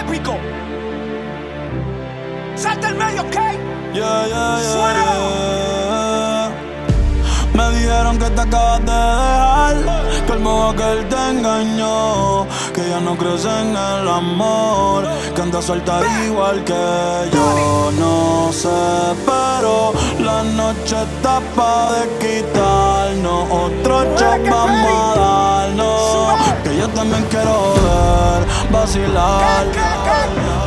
Épico. Salta el medio, ¿ok? Yeah, yeah, yeah, dijeron que te acabas de dejar, que el modo que él te engañó, que ya no crees en el amor, que anda suelta igual que yo. No sé, pero la noche está pa' de quitarnos, otro shot vamos a darnos, que yo también quiero ver, vacilar.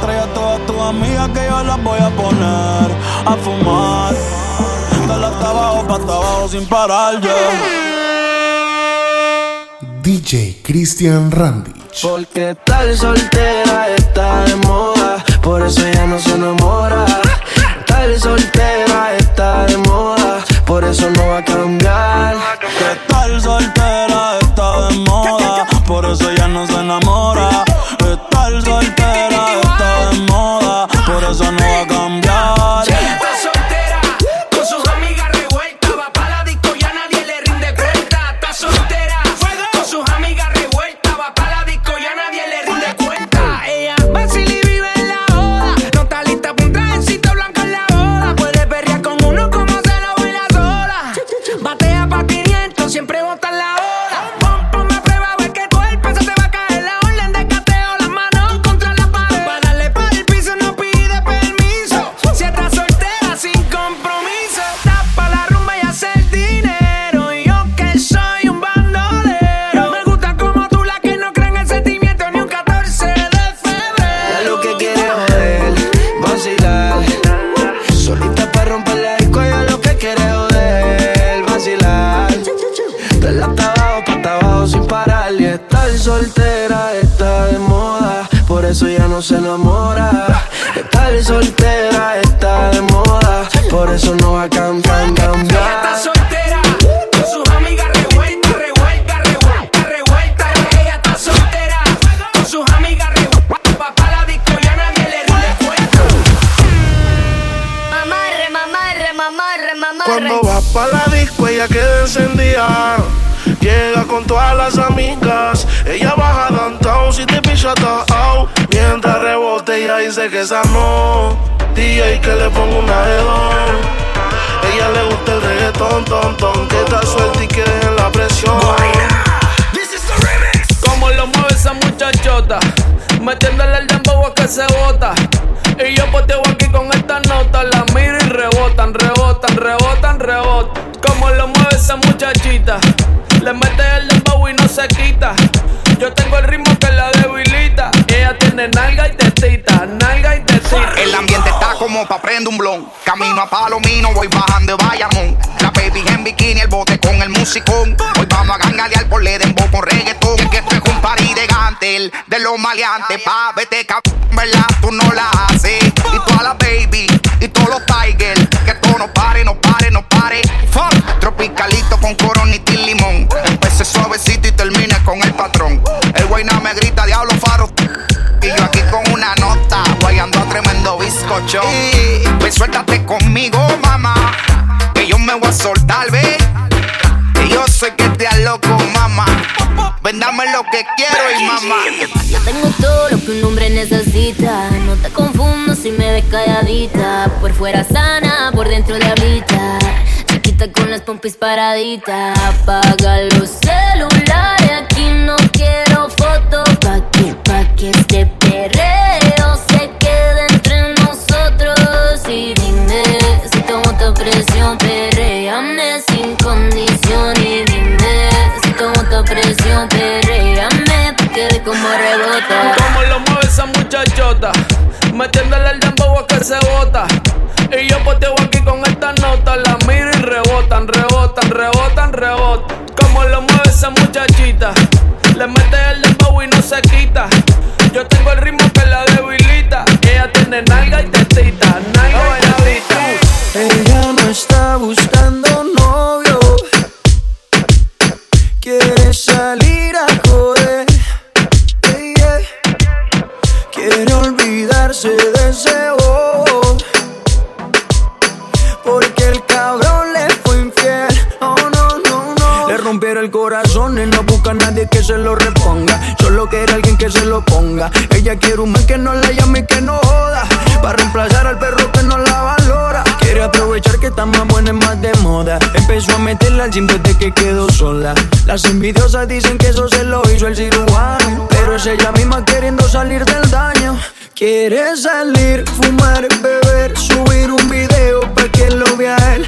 Trae a todas tus amigas que yo las voy a poner a fumar. Abajo, pa' abajo sin parar, yo. DJ Christian Randich. Porque tal soltera está de moda, por eso ya no se enamora. Tal soltera está de moda, por eso no va a cambiar. Que tal soltera está no se enamora. Estar soltera está de moda, por eso no va a cambiar, Ella está cambiar. soltera, con sus amigas revueltas, revueltas, revueltas, revueltas. Ella está soltera, con sus amigas revueltas. Va pa' la disco y a nadie le rinde cuenta. Mamarre, mamarre, mamarre, mamarre. Cuando va pa' la disco ella queda encendida Llega con todas las amigas. Ella baja downtown si te picha out. Mientras rebote ella dice que esa no DJ que le ponga una hedón Ella le gusta el reggaetón, ton, ton Que está suelta y que dejen la presión. Como lo mueve esa muchachota, metiéndole el dembow a que se bota. Y yo poteo aquí con esta nota, la miro y rebotan, rebotan, rebotan, rebotan. Lo mueve esa muchachita, le mete el dembow y no se quita. Yo tengo el ritmo que la debilita. Ella tiene nalga y El ambiente está como pa' prender un blon. Camino a Palomino, voy bajando de Bayamón. La baby en bikini, el bote con el musicón. Hoy vamos a gangalear por le dembow con reggaetón. Que esto es un party de gantel, de los maleantes. Pa' vete cabrón, ¿verdad? Tú no la haces. Y toda la baby, y todos los tigers. Que todo no pare, no pare, no pare. Fuck. Tropicalito con coronita y limón. Empecé suavecito y termine con el patrón. El guayna me grita, diablo faro. Y yo aquí con una nota, guayando a tremendo bizcocho. Y pues suéltate conmigo, mamá. Que yo me voy a soltar, ve. Que yo sé que te loco, mamá. Ven, dame lo que quiero y mamá. Yo tengo todo lo que un hombre necesita. No te confundo si me ves calladita. Por fuera sana, por dentro diablita. Chiquita con las pompis paraditas. Apaga los celulares. Aquí no quiero fotos. Pa' que, pa' que este perreo presión. Perréame sin condición. Y dime si tomo tu presión. Perréame pa' que como rebota. Como lo mueve esa muchachota, metiéndole el dembow a que se bota. Y yo poteo aquí con esta nota, la miro y rebotan, rebotan, rebotan, rebotan. Como lo mueve esa muchachita, le mete el dembow y no se quita. Yo tengo el ritmo que la debilita. Ella tiene nalga y tetita, está buscando novio. Quiere salir a joder. Quiere olvidarse de ese bobo. Porque el cabrón le fue infiel. Oh no, no, no. Le rompieron el corazón y no busca a nadie que se lo reponga. Solo quiere alguien que se lo ponga. Ella quiere un man que no la llame y que no joda. Para reemplazar al perro está más buena, es más de moda. Empezó a meterla al gym desde que quedó sola. Las envidiosas dicen que eso se lo hizo el cirujano. Pero es ella misma queriendo salir del daño. Quiere salir, fumar, beber, subir un video para que lo vea él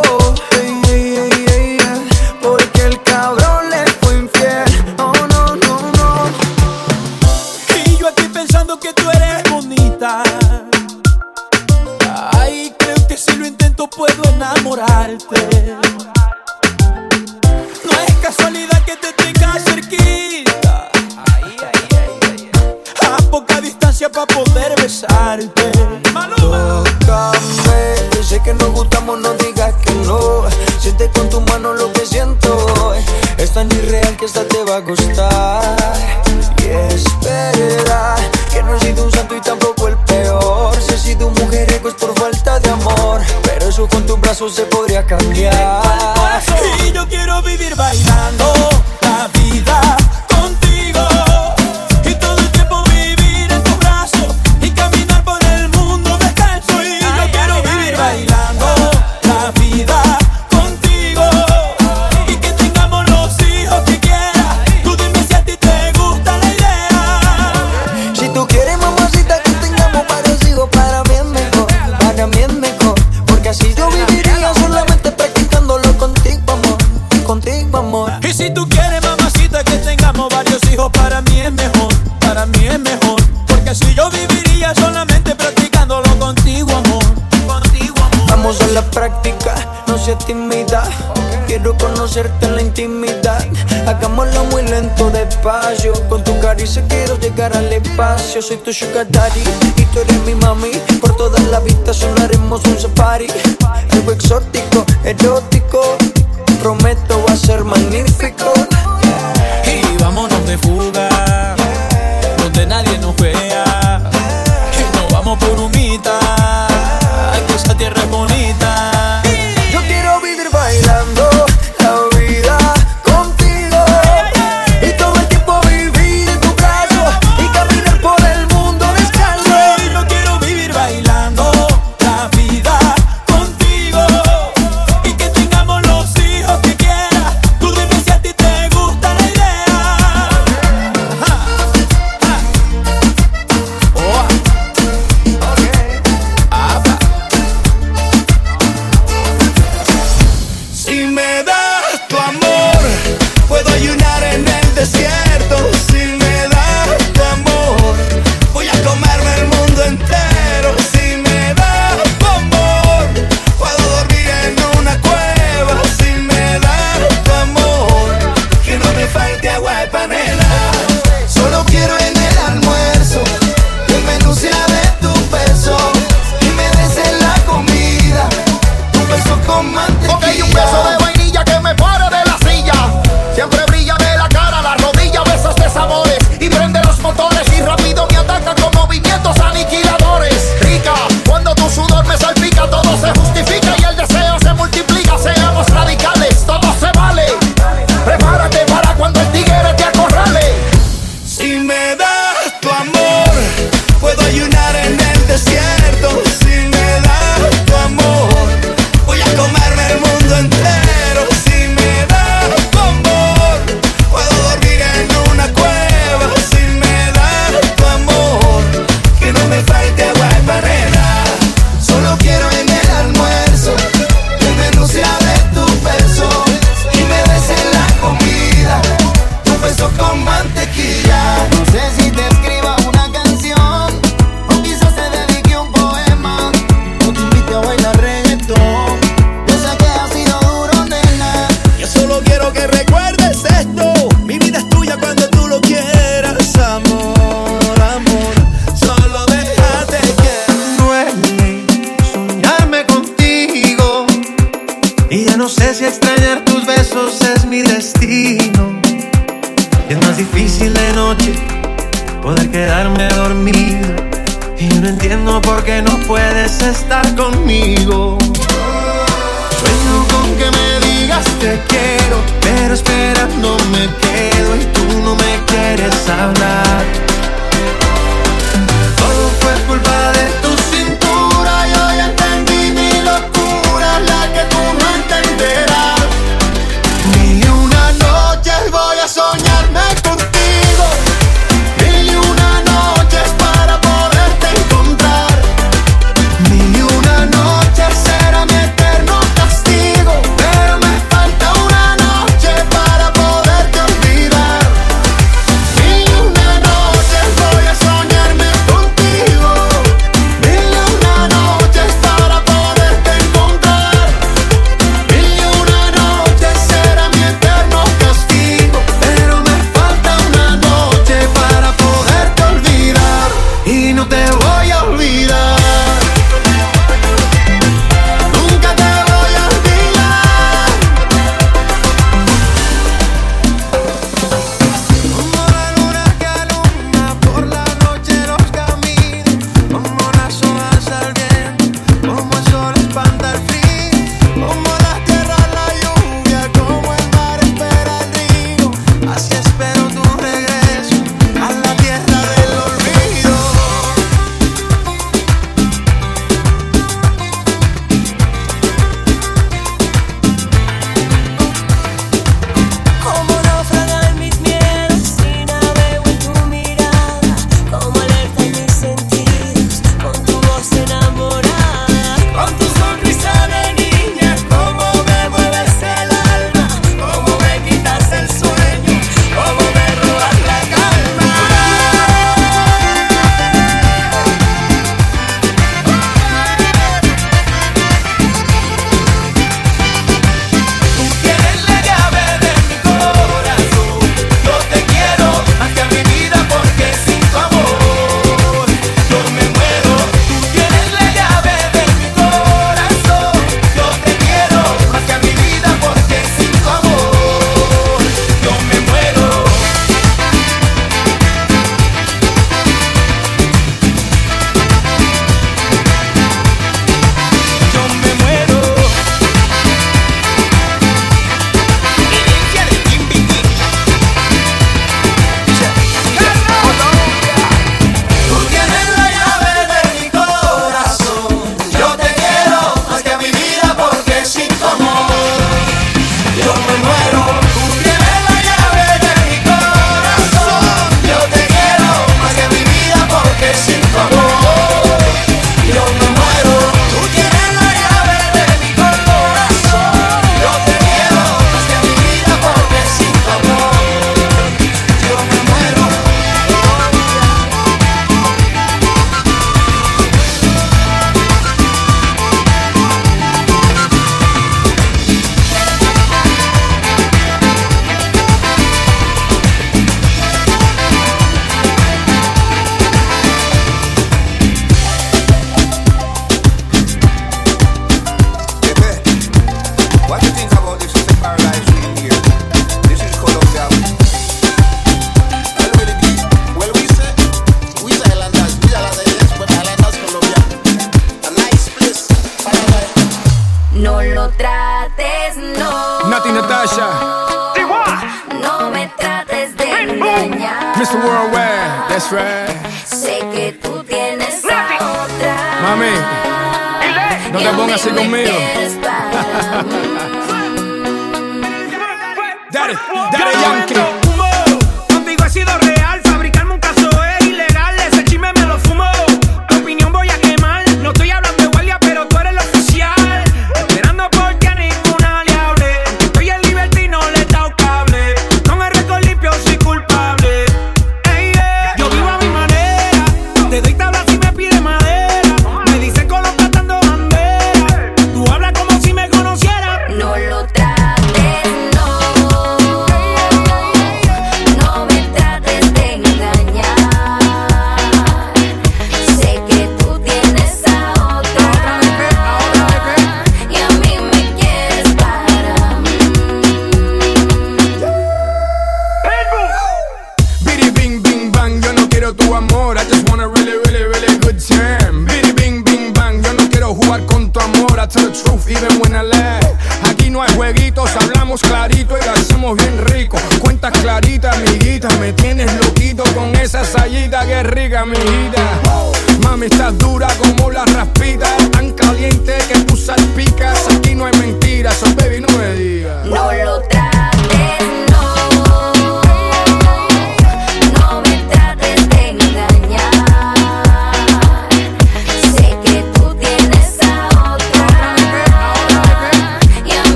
No es casualidad que te tenga cerquita. A poca distancia para poder besarte. Tócame, yo sé que nos gustamos, no digas que no. Siente con tu mano lo que siento. Es tan irreal que esta te va a gustar. eso se podría cambiar. conocerte en la intimidad. Hagámoslo muy lento, despacio. Con tu caricia quiero llegar al espacio. Soy tu sugar daddy y tú eres mi mami. Por toda la vista solo haremos un safari. Algo exótico, erótico. Prometo va a ser magnífico. Te quiero,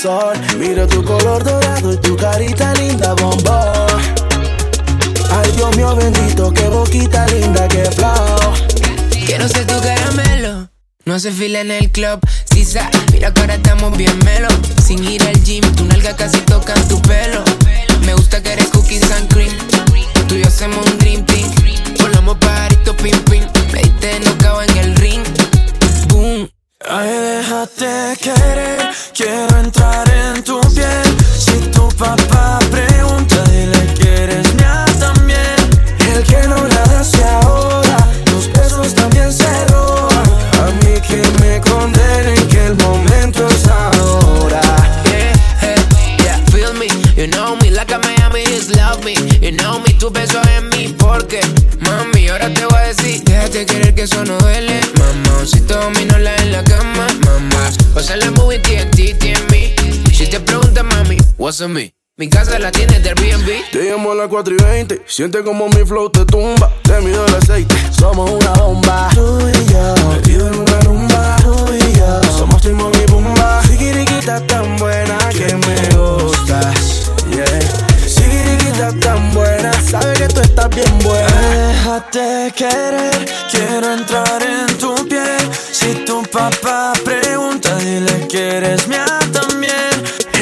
sol. Miro tu color dorado y tu carita linda, bombón. Ay, Dios mío bendito, qué boquita linda, qué flow. Quiero ser tu caramelo. No hace fila en el club, Sisa, mira que ahora estamos bien melo. Sin ir al gym, tu nalga casi toca tu pelo. Me gusta que eres cookies and cream. Tú y yo hacemos un dream team. Volamos pajarito pim pim. Me diste nocao en el déjate querer que eso no duele, mamá, si te domino la en la cama, mamá, pasa la movie TNT, TNB, si te preguntas, mami, what's on me, mi casa la tienes del Airbnb, Te llamo a las 4 y 20, siente como mi flow te tumba. Te mido el aceite, somos una bomba. Tú y yo, metido en una rumba. Tú y yo, somos Timón y Pumba. Sigiriquita tan buena que me gustas. Yeah. Tan buena, sabe que tú estás bien buena. Déjate querer, quiero entrar en tu piel. Si tu papá pregunta, dile que eres mía también.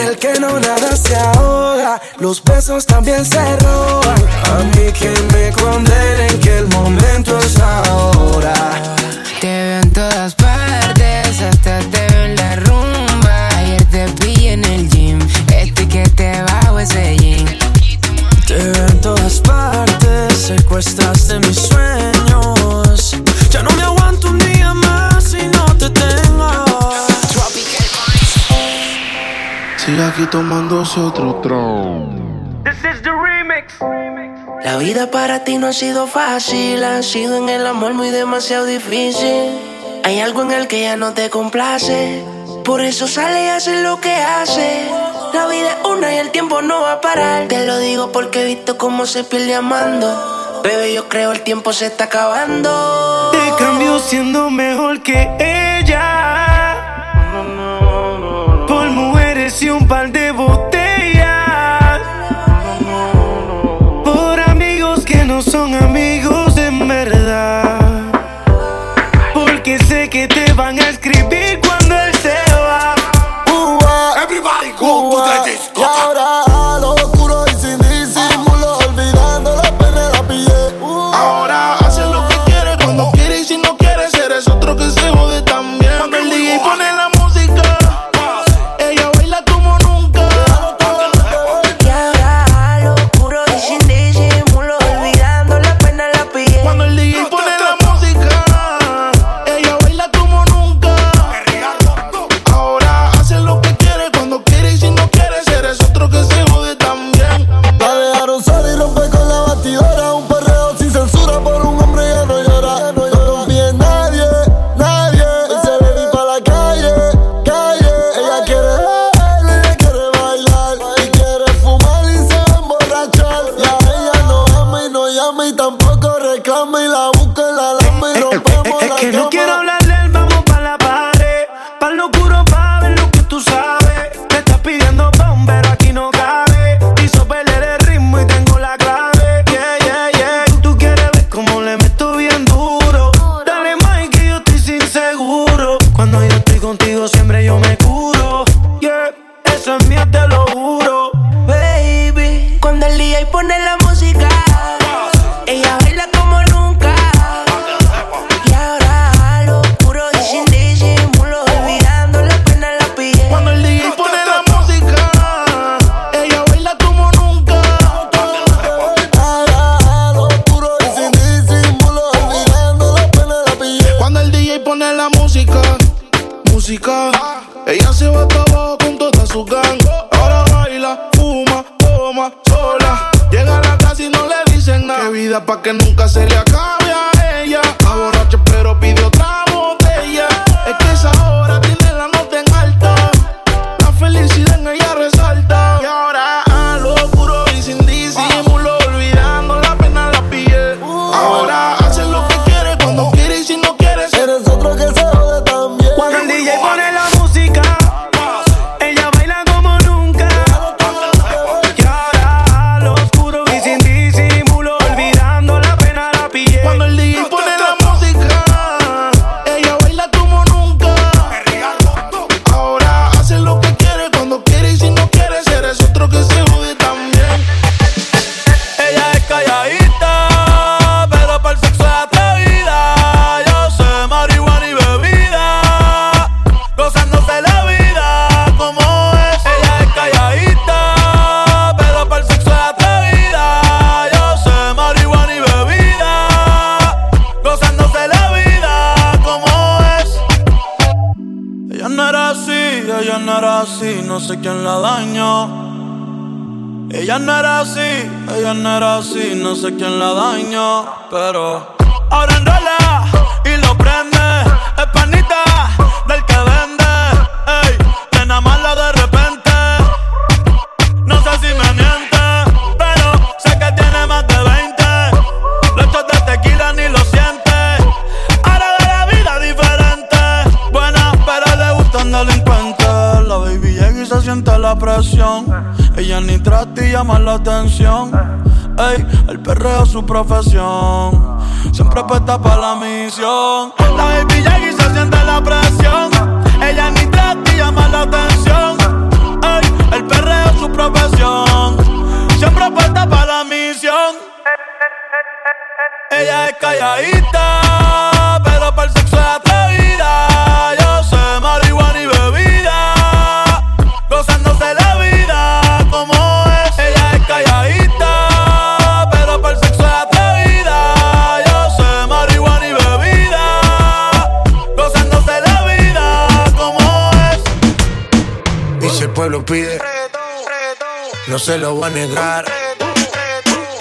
El que no nada se ahoga, los besos también se roban. A mí que me condenen que el momento es ahora. te veo en todas partes, todas partes, secuestraste mis sueños. Ya no me aguanto un día más si no te tengo. Sigue aquí tomándose otro tron. This is the remix. La vida para ti no ha sido fácil, ha sido en el amor muy demasiado difícil. Hay algo en el que ya no te complace, por eso sale y hace lo que hace. La vida es una y el tiempo no va a parar. Te lo digo porque he visto cómo se pierde amando. Bebé, yo creo el tiempo se está acabando. Te cambio siendo mejor que ella. Por mujeres y un par de botellas. Por amigos que no son amigos en verdad. Porque sé que te van a escribir Cuando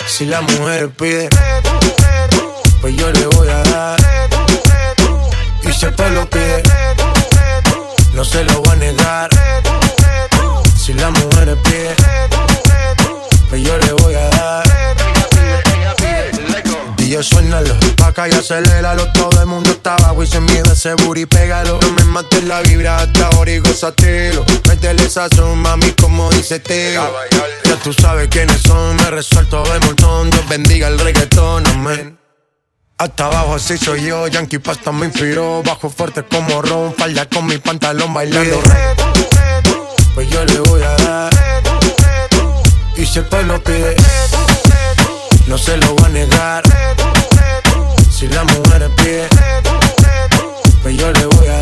Si la mujer pide, pues yo le voy a dar. Y si el lo pide, no se lo voy a negar. Si la mujer pide, pues yo le voy a dar. Oye, suénalo, pa' acá y aceléralo. Todo el mundo está abajo y se miedo ese booty, pégalo. No me mates la vibra hasta ahora y gózatelo. Métele esa son, mami, como dice Teo. Ya tú sabes quiénes son, me resuelto de montón. Dios bendiga el reggaetón, amén. Hasta abajo así soy yo, Yankee Pasta me inspiró Bajo fuerte como Ron, falda con mi pantalón bailando Pues yo le voy a dar Y si el pueblo pide No se lo va a negar si la mujer pide, pues yo le voy a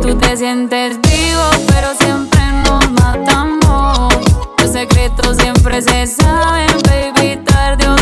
tú te sientes vivo, pero siempre nos matamos. Los secretos siempre se saben, baby, tarde o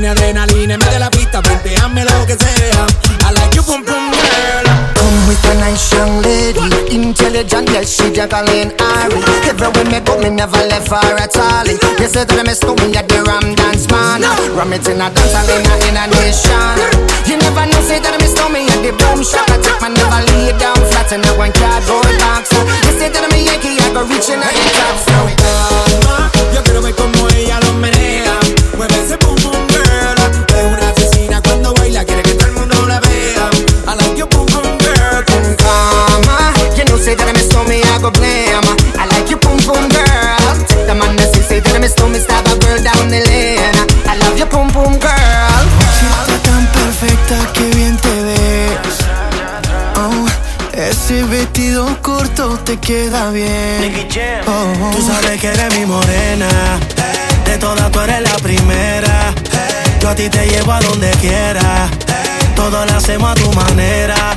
tiene adrenalina en vez de la pista, planteame lo que sea. I like you, boom boom girl. Come with a nice young lady, intelligent, yes, she juggling Ari. Everywhere me go, me never left her at all. You say that I miss me a the Ram Dance Man. Ram it in a dance, I in a, in a nation. You never know, say that I miss me a the boom shop. I take my never lay down flat in a one cardboard box. You say that I'm a Yankee, I go reaching out the top. So, mama, yo quiero ver como ella lo menea. say that I miss me, I go blame. I like you, boom boom girl. Take the man that say, say that I miss me, stab a girl down the lane. I love you, boom boom girl. Chica tan perfecta, que bien te ves. Oh, ese vestido corto te queda bien. Oh. Tú sabes que eres mi morena. De todas tú eres la primera. Yo a ti te llevo a donde quiera. Todo lo hacemos a tu manera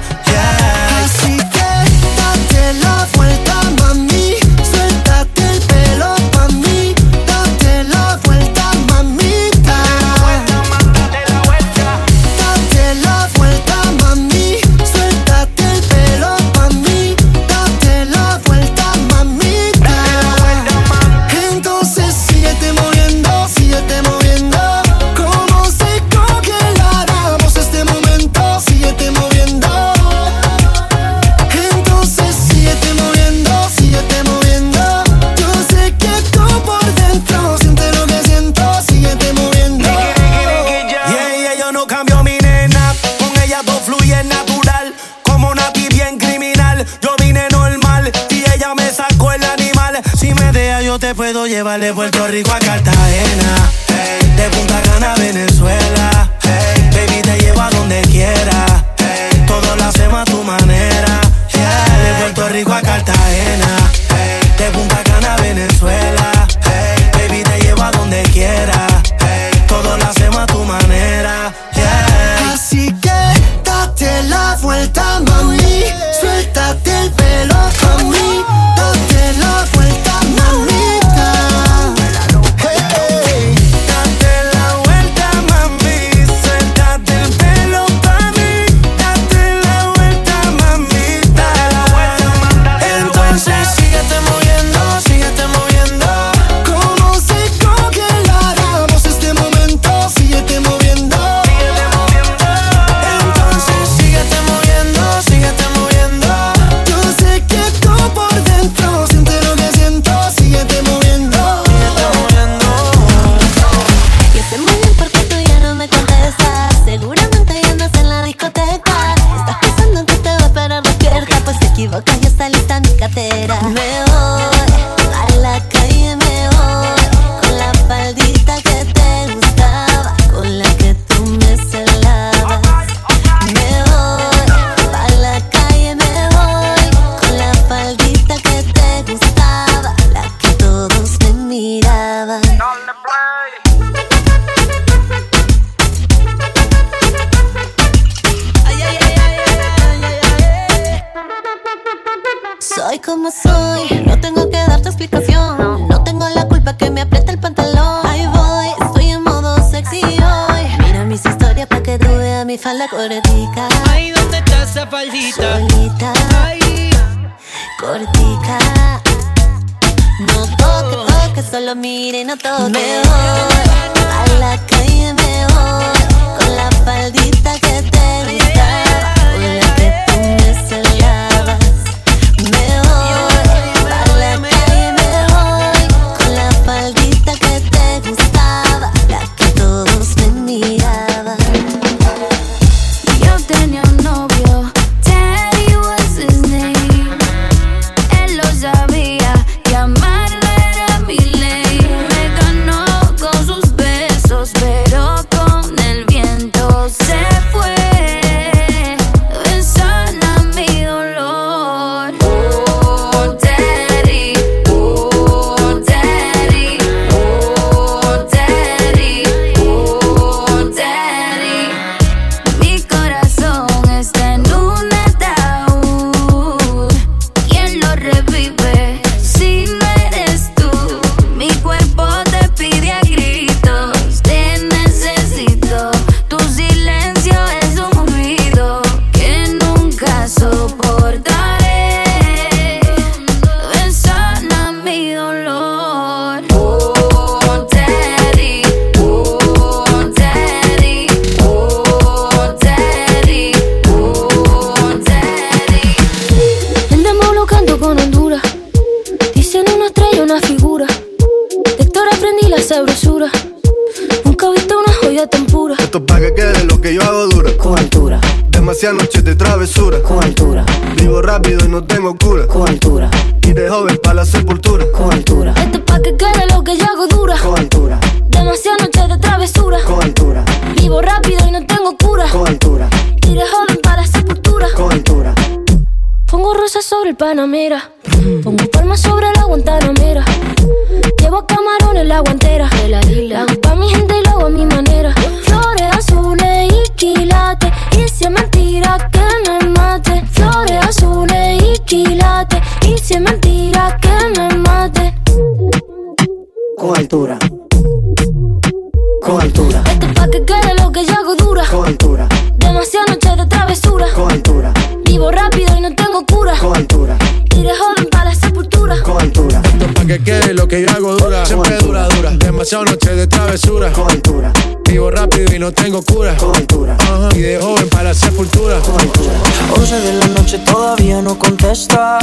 Con altura. Esto es pa' que quede lo que yo hago dura. Con altura. Demasiadas noches de travesura. Con altura. Vivo rápido y no tengo cura. Con altura. Y de joven para la sepultura. Con altura. Esto es pa' que quede lo que yo hago dura. Siempre dura, dura. Demasiadas noches de travesura. Con altura. Vivo rápido y no tengo cura. Con altura. Ajá. Y de joven para la sepultura. Con altura. 11 de la noche todavía no contesta.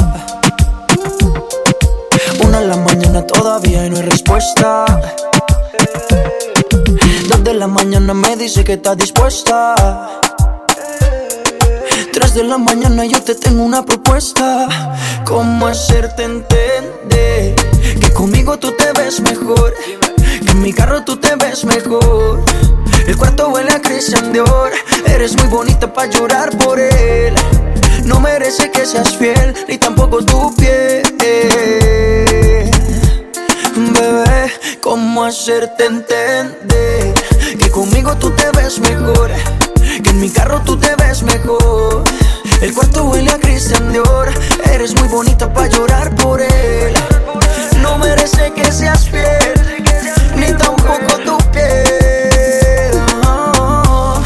Una de la mañana todavía y no hay respuesta. De la mañana me dice que está dispuesta. Tres de la mañana yo te tengo una propuesta. ¿Cómo hacerte entender que conmigo tú te ves mejor? Que en mi carro tú te ves mejor. El cuarto huele a Christian Dior. Eres muy bonita para llorar por él. No merece que seas fiel, ni tampoco tu piel. Bebé, ¿cómo hacerte entender que conmigo tú te ves mejor? Que en mi carro tú te ves mejor. El cuarto huele a Christian Dior. Eres muy bonita para llorar por él. No merece que seas fiel, ni tampoco tu piel. No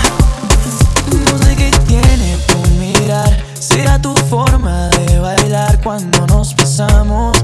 sé qué tiene tu mirar. Será tu forma de bailar cuando nos besamos.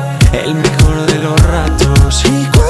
El mejor de los ratos. Y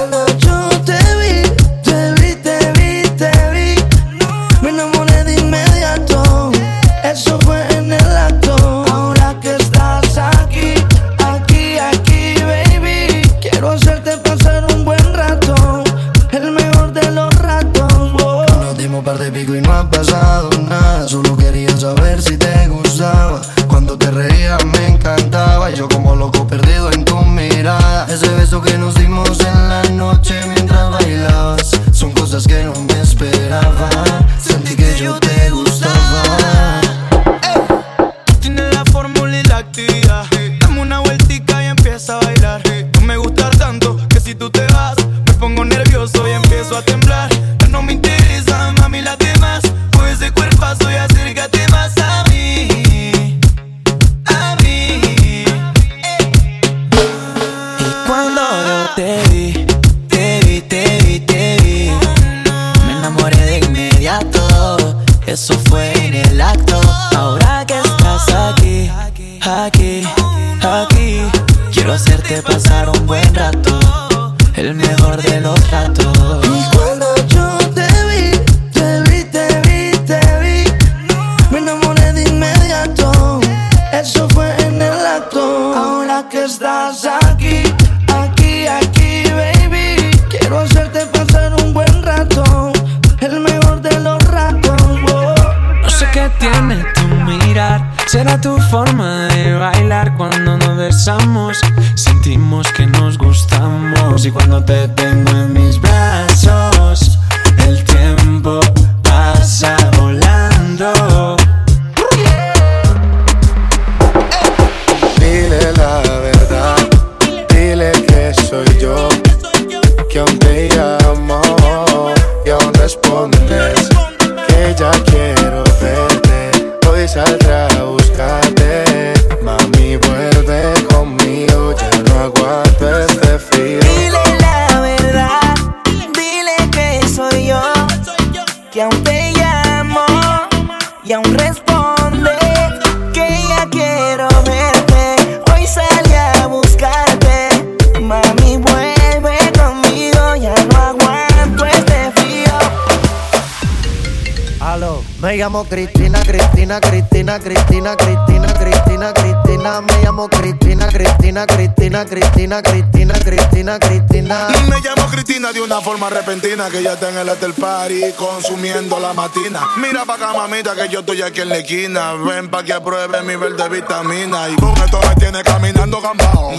llamo Cristina, Cristina, Cristina, Cristina, Cristina, Cristina, Cristina, me llamo Cristina, Cristina, Cristina, Cristina, Cristina, Cristina, Cristina. Me llamo Cristina de una forma repentina que ya está en el hotel party consumiendo la matina. Mira pa' acá, mamita, que yo estoy aquí en la esquina. Ven pa' que apruebe mi verde vitamina. Y con esto me tiene caminando gambao.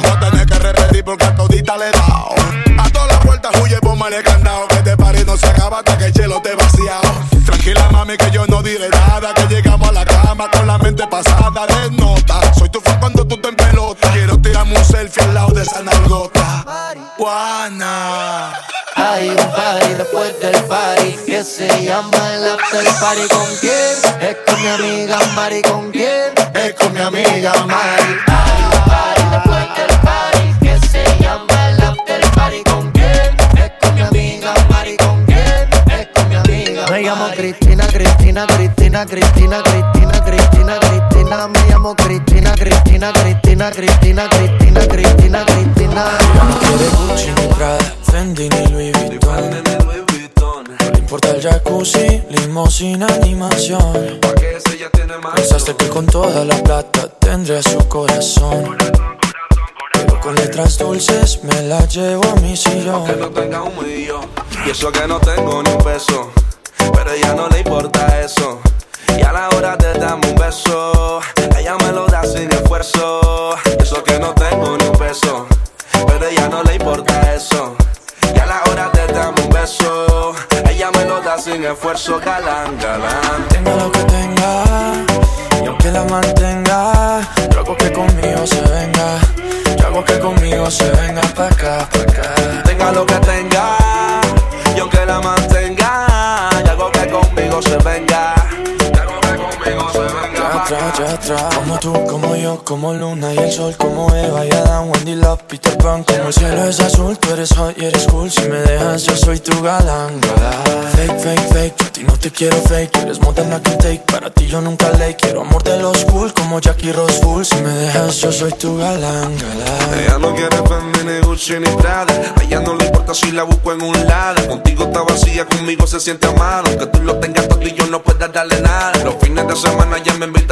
Repetir porque a todita le he. A todas las vueltas huye, póngale candado. Que este party no se acaba hasta que el chelo te vaciado. Tranquila, mami, que yo no diré nada. Que llegamos a la cama con la mente pasada de nota. Soy tu fan cuando tú te en pelota. Quiero tirarme un selfie al lado de esa nalgota. Juana. Hay un party después del party que se llama el after party. ¿Con quién? Es con mi amiga Mari. ¿Con quién? Es con mi amiga Mari. Llamo Cristina, Cristina, Cristina, Cristina, Cristina, Cristina, Cristina. Me llamo Cristina, Cristina, Cristina, Cristina, Cristina, Cristina, Cristina. quiere Gucci ni Prada, Fendi ni Louis Vuitton. No le importa el jacuzzi, limosina, animación. Pensaste que con toda la plata tendría su corazón. Pero con letras dulces me la llevo a mi sillón. Que no tenga un millón Y eso que no tengo ni un peso Pero a ella no le importa eso. Y a la hora de darme un beso. Ella me lo da sin esfuerzo. Eso que no tengo ni un peso Pero a ella no le importa eso. Y a la hora de darme un beso. Ella me lo da sin esfuerzo Galán, galán. Tenga lo que tenga, y aunque la mantenga, yo hago que conmigo se venga. Yo hago que conmigo se venga pa' acá, pa' acá. Tenga lo que tenga Y aunque la mantenga conmigo se venga ya atrás. Como tú, como yo, como Luna y el sol, como Eva y Adán, Wendy Love, Peter Pan. Como el cielo es azul, tú eres hot y eres cool. Si me dejas, yo soy tu galán. Fake, fake, fake, yo a ti no te quiero fake. Eres more can take, para ti yo nunca ley. Quiero amor de los cool, como Jackie Rose Full. Si me dejas, yo soy tu galán, galán. Ella no quiere Fendi ni Gucci ni Prada A ella no le importa si la busco en un lado Contigo está vacía, conmigo se siente amado Aunque tú lo tengas todo y yo no pueda darle nada Los fines de semana ya me invita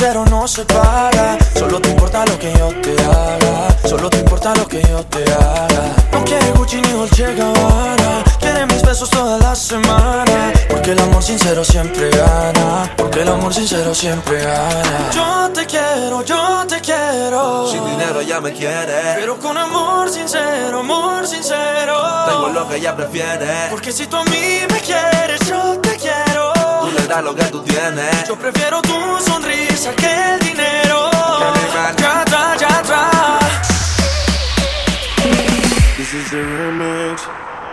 sincero no se paga Solo te importa lo que yo te haga. Solo te importa lo que yo te haga. No quiere Gucci ni Dolce Gabbana Quiere mis besos toda la semana. Porque el amor sincero siempre gana. Porque el amor sincero siempre gana. Yo te quiero, yo te quiero. Sin dinero ya me quiere. Pero con amor sincero, amor sincero. Tengo lo que ella prefiere. Porque si tú a mí me quieres, yo te quiero Tú le das lo que tú tienes. Yo prefiero tu sonrisa que el dinero. Ya atrás, ya atrás This is the remix.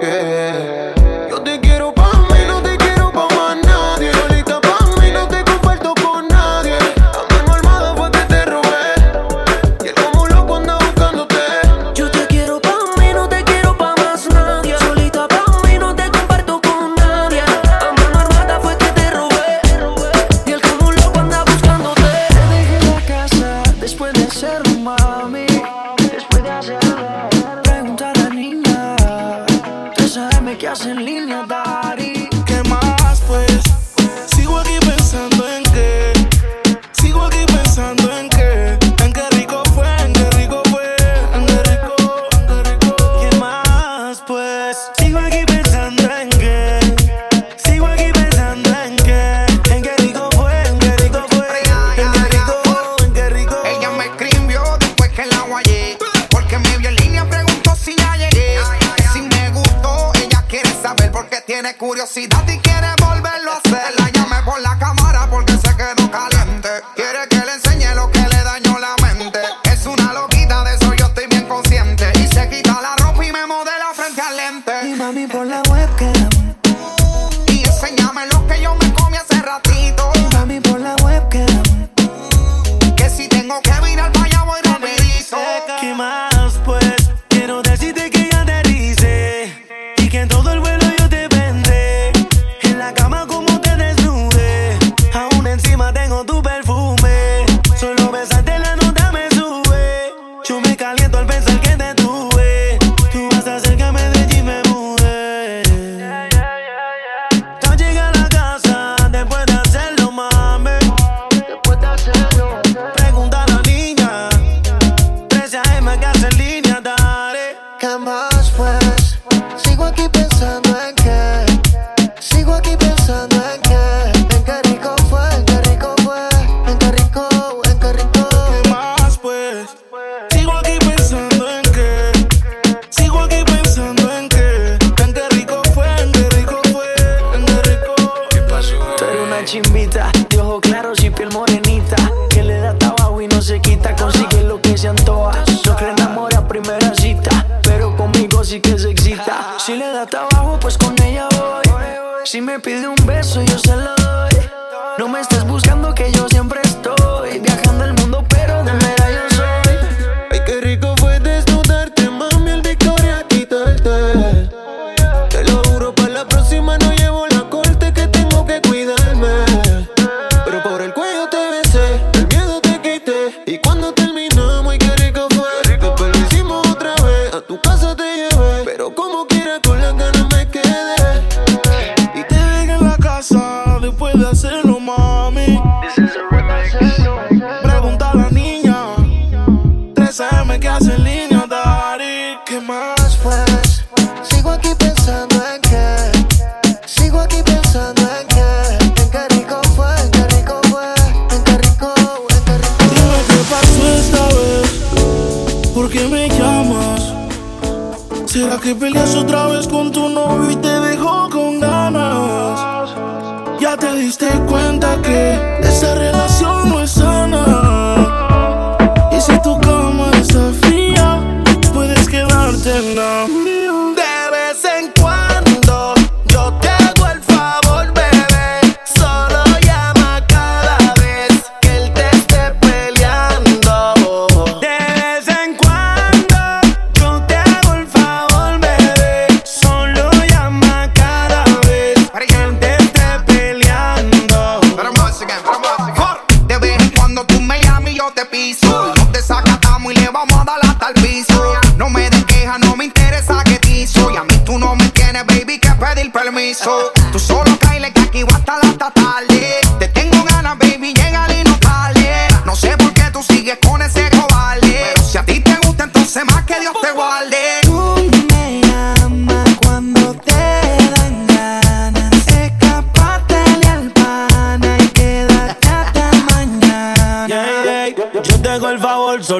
que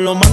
hablo más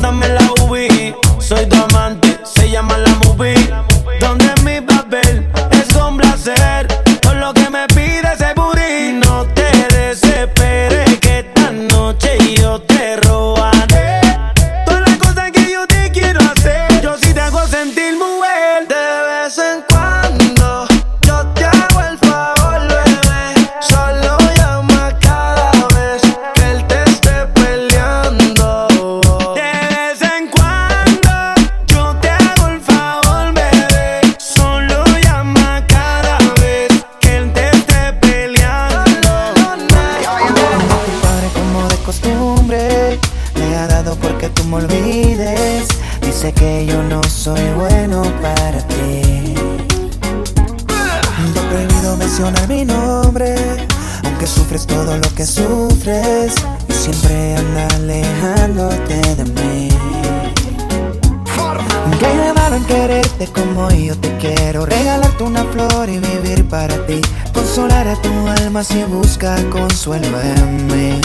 Prepara tu alma si busca consuelo en mí.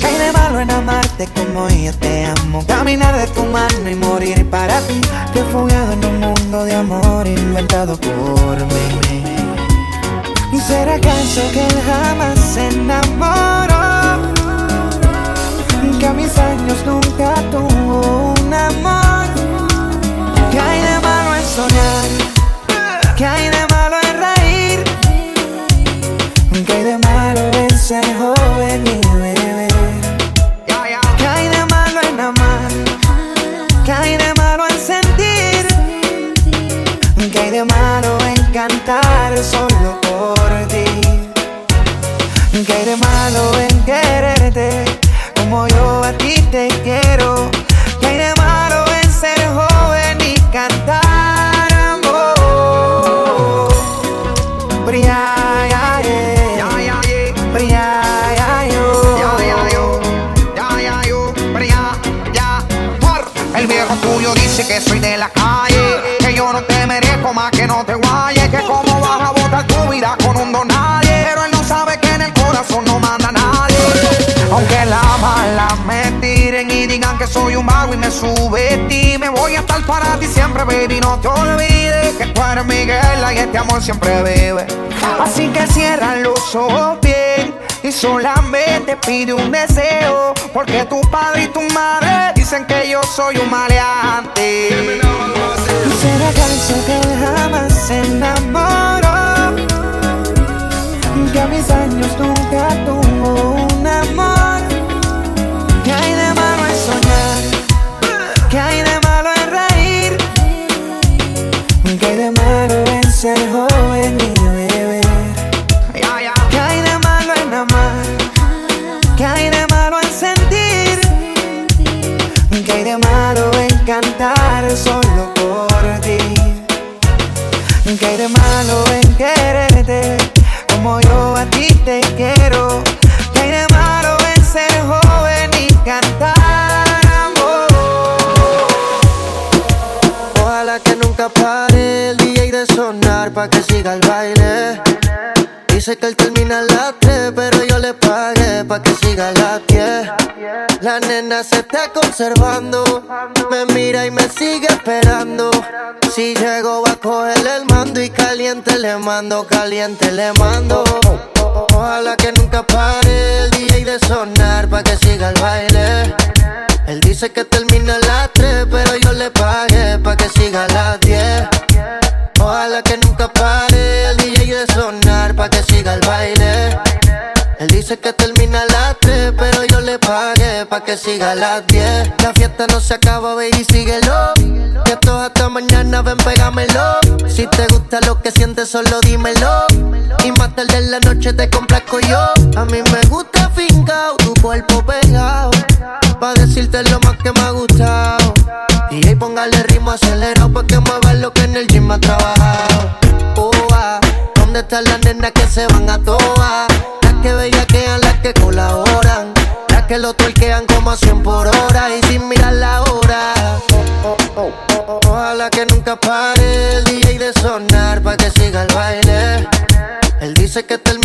¿Qué de malo en amarte como yo te amo? Caminar de tu mano y morir para ti. Refugiado en un mundo de amor inventado por mí. ¿Será acaso que él jamás se enamoró? Que a mis años nunca tuvo un amor. ¿Qué hay de malo en soñar? ¿Qué hay de cantar solo vago y me voy a estar para ti siempre, baby, no te olvides que tú eres mi guerra y este amor siempre vive. Así que cierra los ojos bien y solamente pide un deseo, porque tu padre y tu madre dicen que yo soy un maleante. ¿Será que él jamás se enamoró? Que a mis años nunca tuvo malo en Se está conservando, me mira y me sigue esperando. Si llego va a cogerle el mando y caliente le mando, caliente le mando. Ojalá que nunca pare el DJ de sonar pa' que siga el baile. Él dice que termina las 3, pero yo le pagué pa' que siga las 10. Ojalá que nunca pare el DJ de sonar pa' que siga el baile. Él dice que termina a pa' que siga a las 10. La fiesta no se acaba, baby, síguelo. Que esto es hasta mañana, ven, pégamelo. Si te gusta lo que sientes, solo dímelo. Y más tarde en la noche te complazco yo. A mí me gusta fincao, tu cuerpo pegado. Pa' decirte lo más que me ha gustado. Y ahí póngale ritmo acelerado pa' que mueva lo que en el gym ha trabajado. Oh, ¿Dónde están las nenas que se van a toa? Las que bellaquean, las que colaboran. Que lo tuerquean como a 100 por hora y sin mirar la hora. Ojalá que nunca pare el DJ de sonar pa' que siga el baile. Él dice que termina